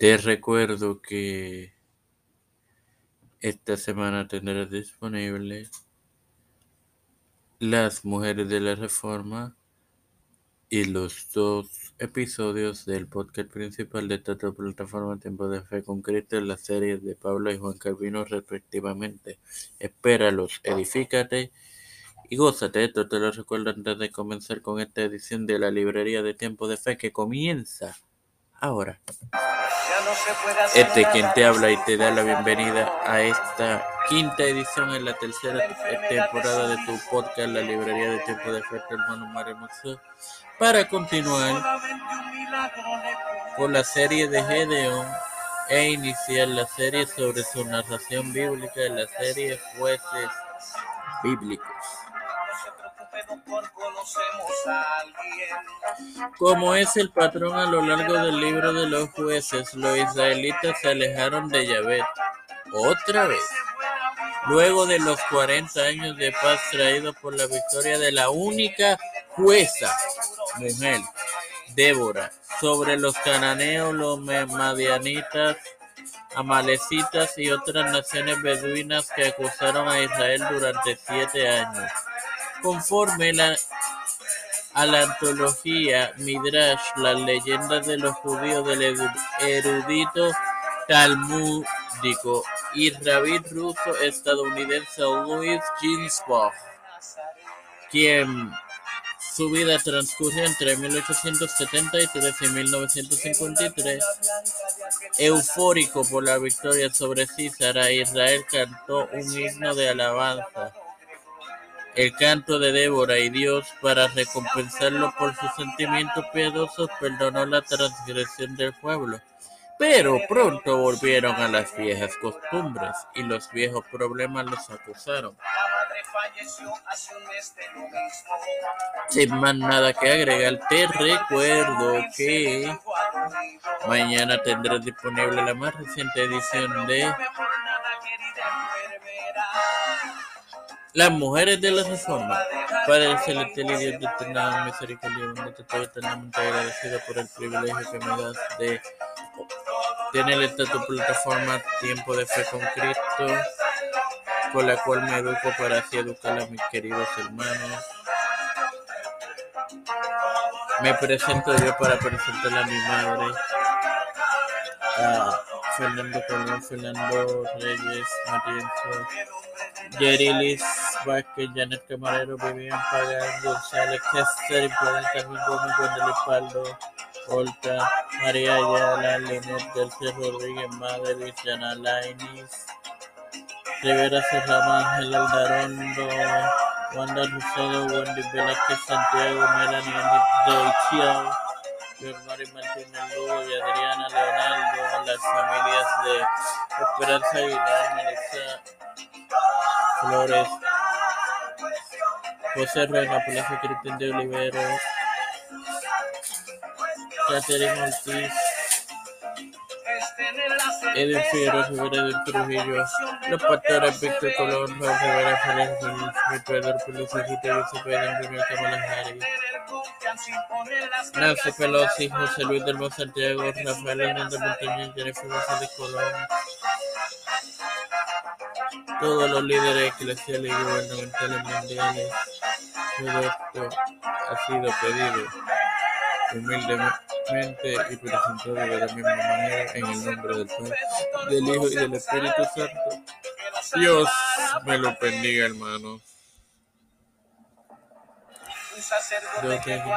Te recuerdo que esta semana tendrás disponible Las Mujeres de la Reforma y los dos episodios del podcast principal de esta plataforma Tiempo de Fe con Cristo las series de Pablo y Juan Calvino respectivamente. Espéralos, edifícate y gózate. Esto te lo recuerdo antes de comenzar con esta edición de la librería de Tiempo de Fe que comienza ahora. Este quien te habla y te da la bienvenida a esta quinta edición en la tercera temporada de tu podcast La Librería de Tiempo de Fe, hermano Mario para continuar con la serie de Gedeón e iniciar la serie sobre su narración bíblica en la serie Jueces Bíblicos. Como es el patrón a lo largo del libro de los jueces, los israelitas se alejaron de Yahvé otra vez. Luego de los 40 años de paz traídos por la victoria de la única jueza, mujer, Débora, sobre los cananeos, los madianitas, amalecitas y otras naciones beduinas que acusaron a Israel durante siete años. Conforme a la antología Midrash, las leyendas de los judíos del erudito talmúdico y rabí ruso estadounidense Louis Ginsburg, quien su vida transcurrió entre 1873 y 1953. Eufórico por la victoria sobre Císara, Israel cantó un himno de alabanza el canto de Débora y Dios, para recompensarlo por sus sentimientos piadosos, perdonó la transgresión del pueblo. Pero pronto volvieron a las viejas costumbres y los viejos problemas los acusaron. Sin más nada que agregar, te recuerdo que mañana tendrás disponible la más reciente edición de Las mujeres de la reforma. Padre celestial y Dios de eterna misericordia, te estoy eternamente agradecido por el privilegio que me das de tener esta tu plataforma Tiempo de Fe con Cristo, con la cual me educo para así educar a mis queridos hermanos. Me presento yo para presentar a mi madre, a Fernando Colón, Fernando Reyes, Marienzo, Yerilis Vázquez, Janet Camarero, Vivian Pagan, González, Kester, Carmen Gómez, Gwendolyn Paldo, Olta, María Ayala, Leonel García Rodríguez, Madrid, Jana Lainis, Rivera Serrama, Ángel Aldarondo, Wanda Rosado, Wendy Velázquez, Santiago, Melanie Doichiao, Mari Martínez Lugo y Adriana Leonardo, las familias de Esperanza Aguilar, Melissa Flores, José Reina, Palacio Cristian de Olivero, Catherine Ortiz, Edwin Figueroa Rivera del Trujillo, los pastores Víctor Colón, Juan Rivera Félix, Pedro Peluso, José Cepeda, Antonio Kamala Harris, Nancy Pelosi, José Luis del Santiago, Rafael Hernández Montañez, Jennifer González Colón, todos los líderes eclesiales y gubernamentales mundiales. Todo esto ha sido pedido humildemente y presentado de la misma manera en el nombre del Padre, del Hijo y del Espíritu Santo. Dios me lo bendiga, hermanos. Dios